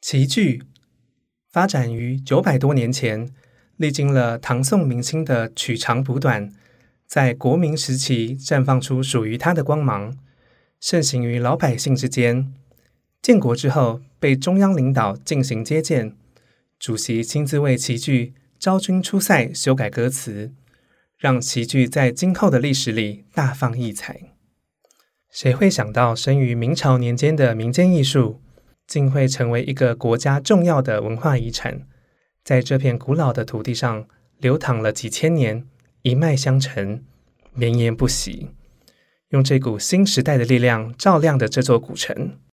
齐剧发展于九百多年前，历经了唐宋明清的取长补短，在国民时期绽放出属于它的光芒，盛行于老百姓之间。建国之后，被中央领导进行接见，主席亲自为齐剧招君出塞，修改歌词，让齐剧在今后的历史里大放异彩。谁会想到，生于明朝年间的民间艺术？竟会成为一个国家重要的文化遗产，在这片古老的土地上流淌了几千年，一脉相承，绵延不息，用这股新时代的力量照亮着这座古城。